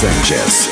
Sanchez.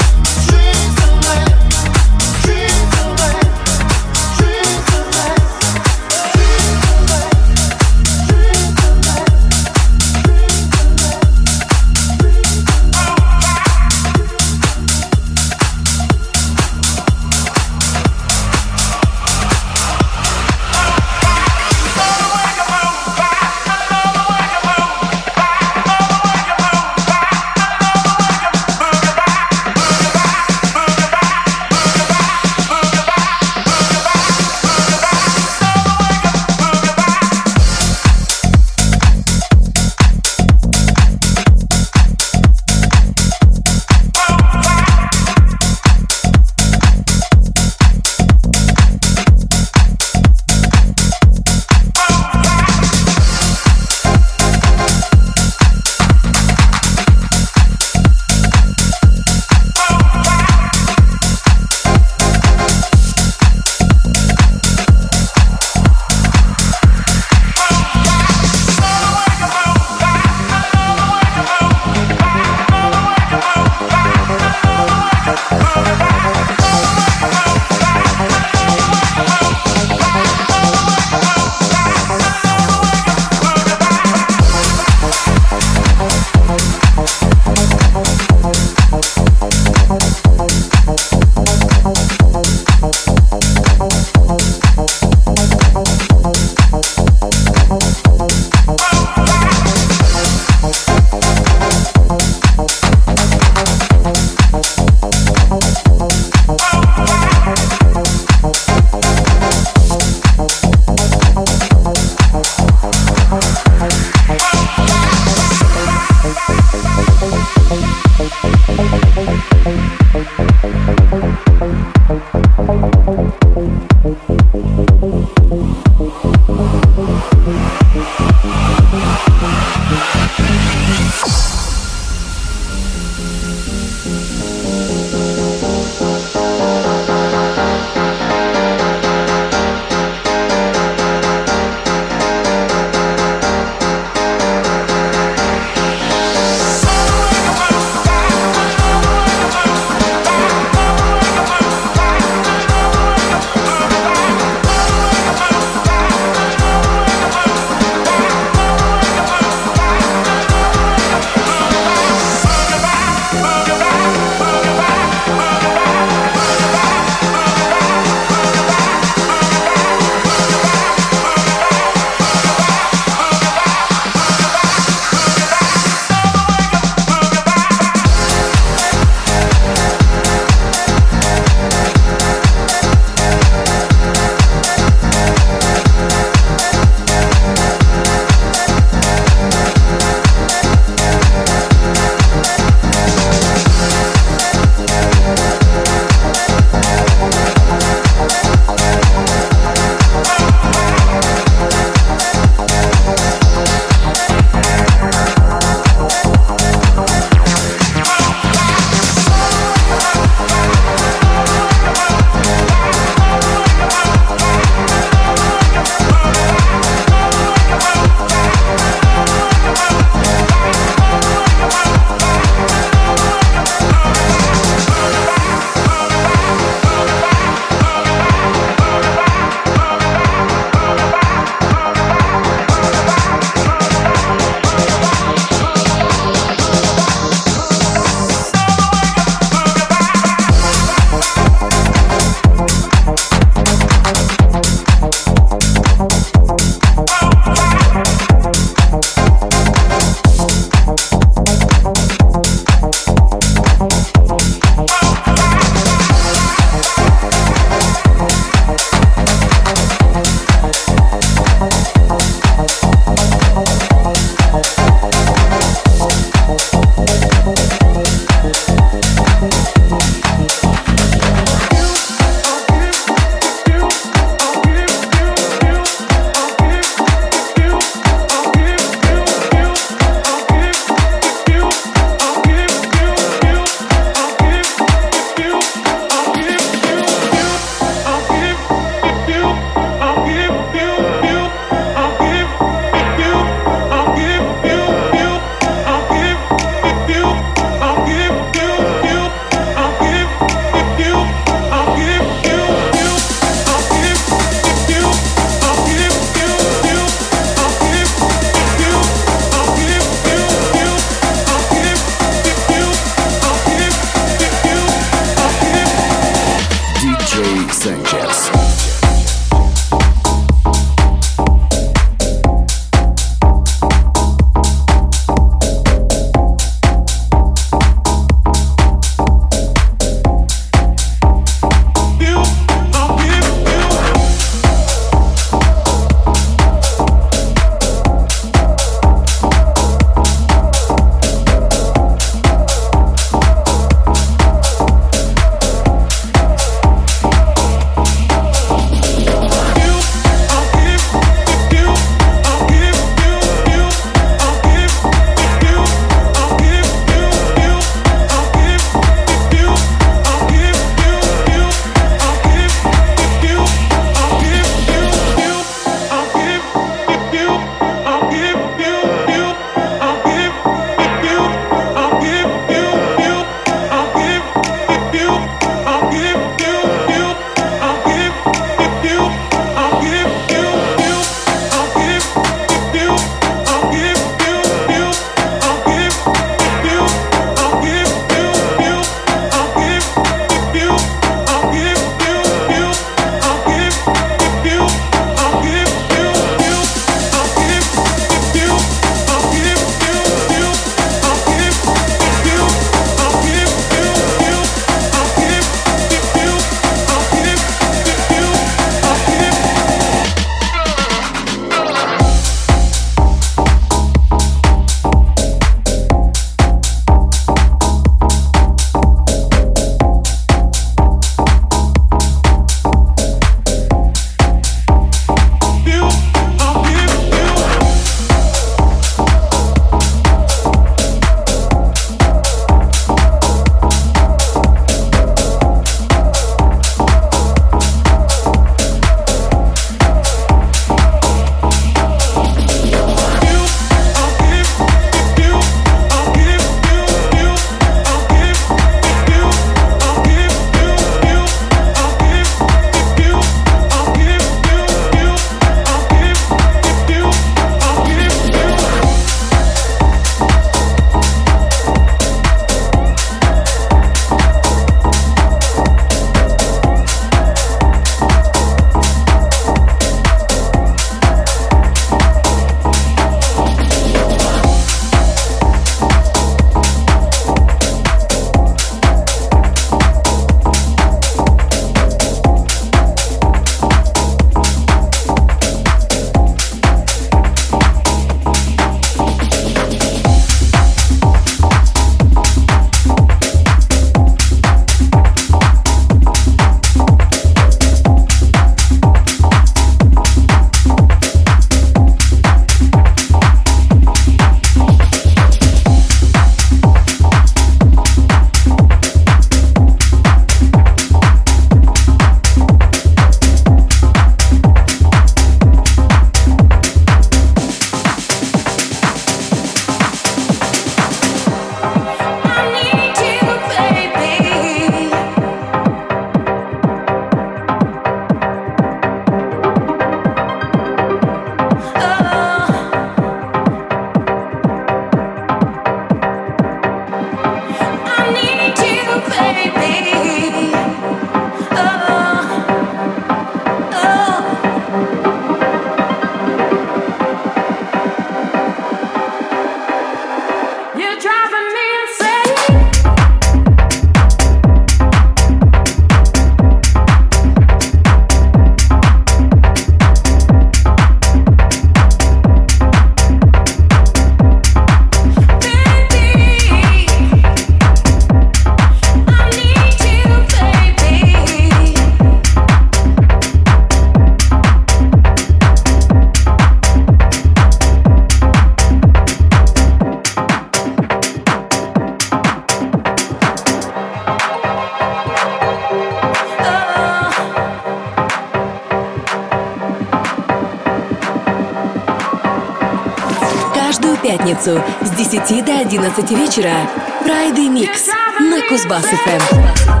11 вечера Friday Mix на Кузбасс-ФМ.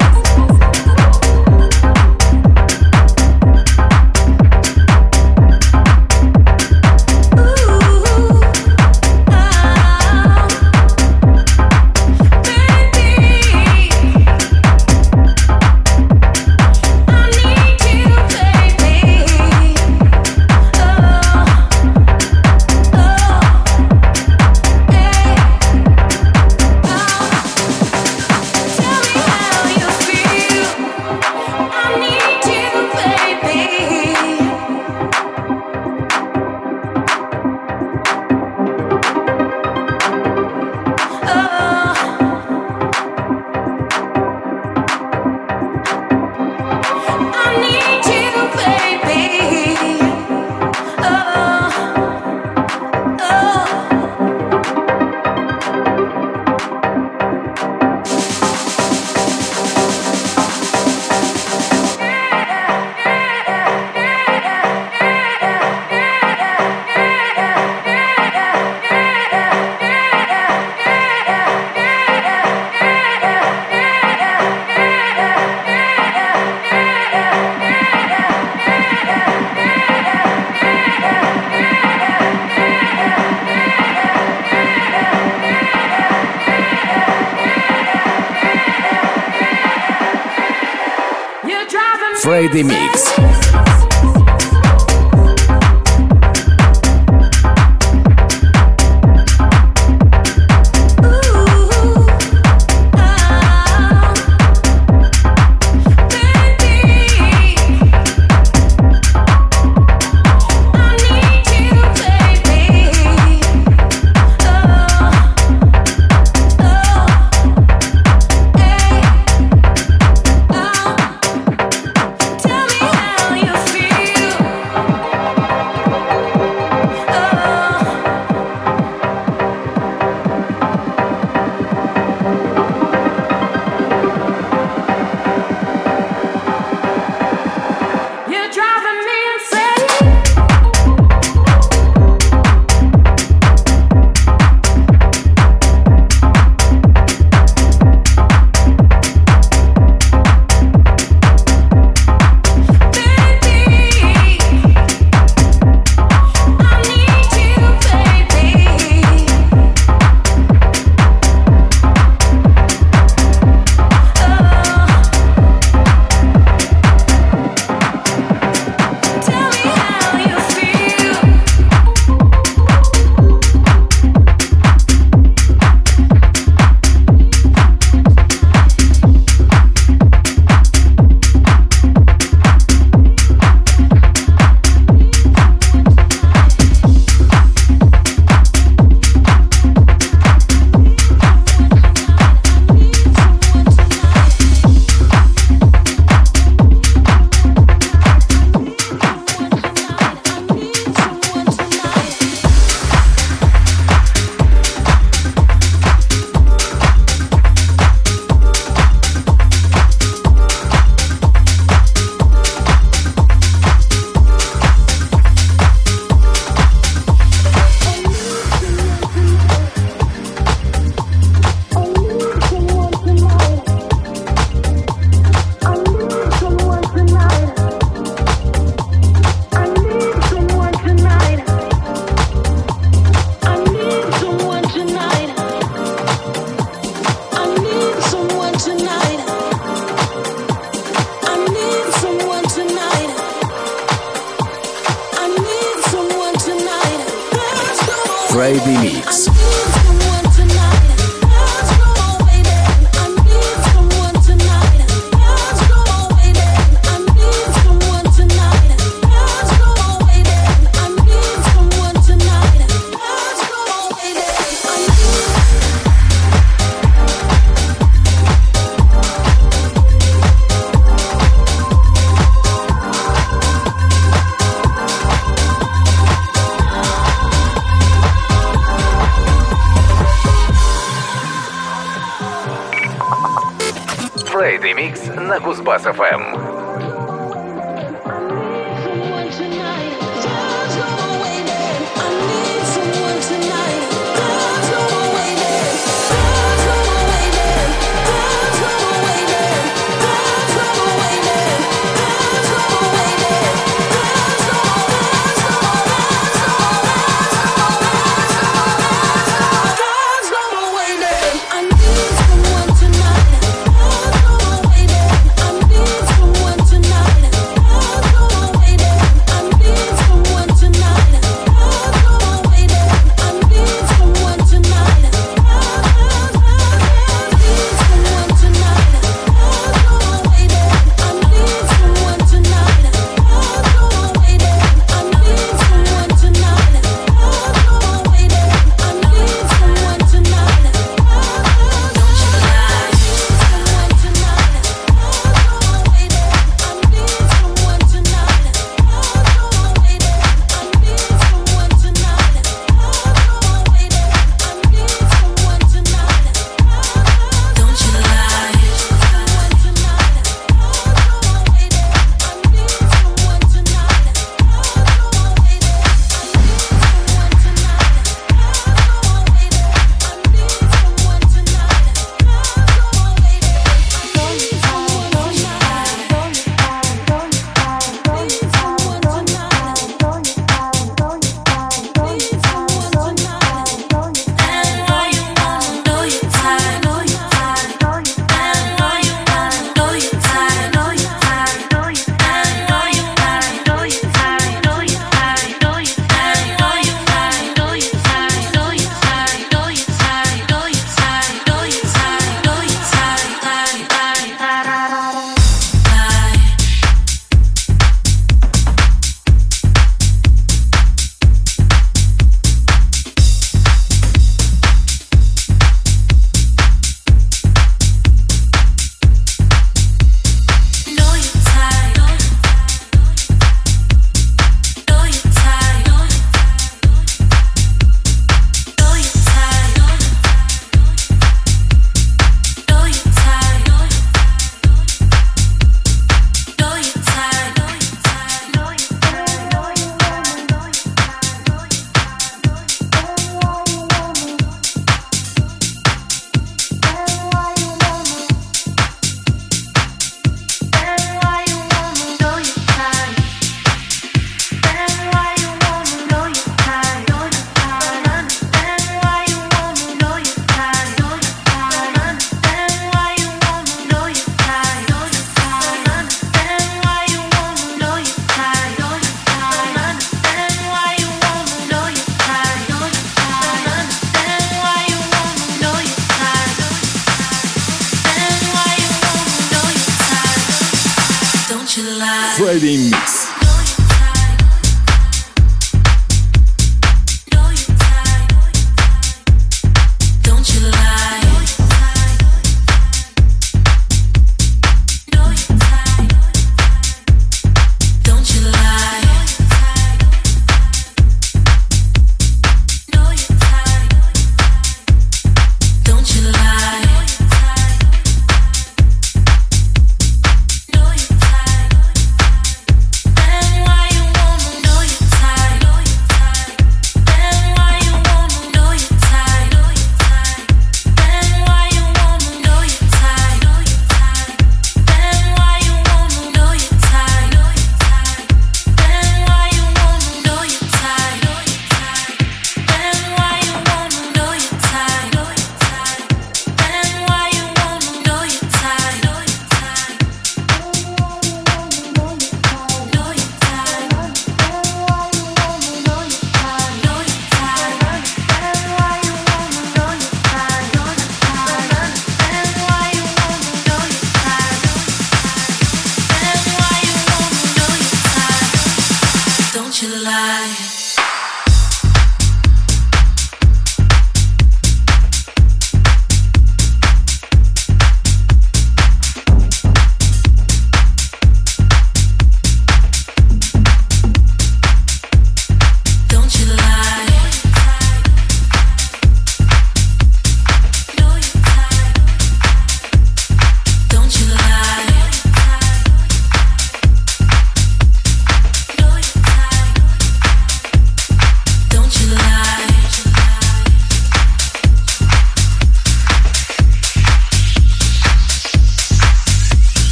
Mix.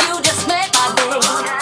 you just met my day.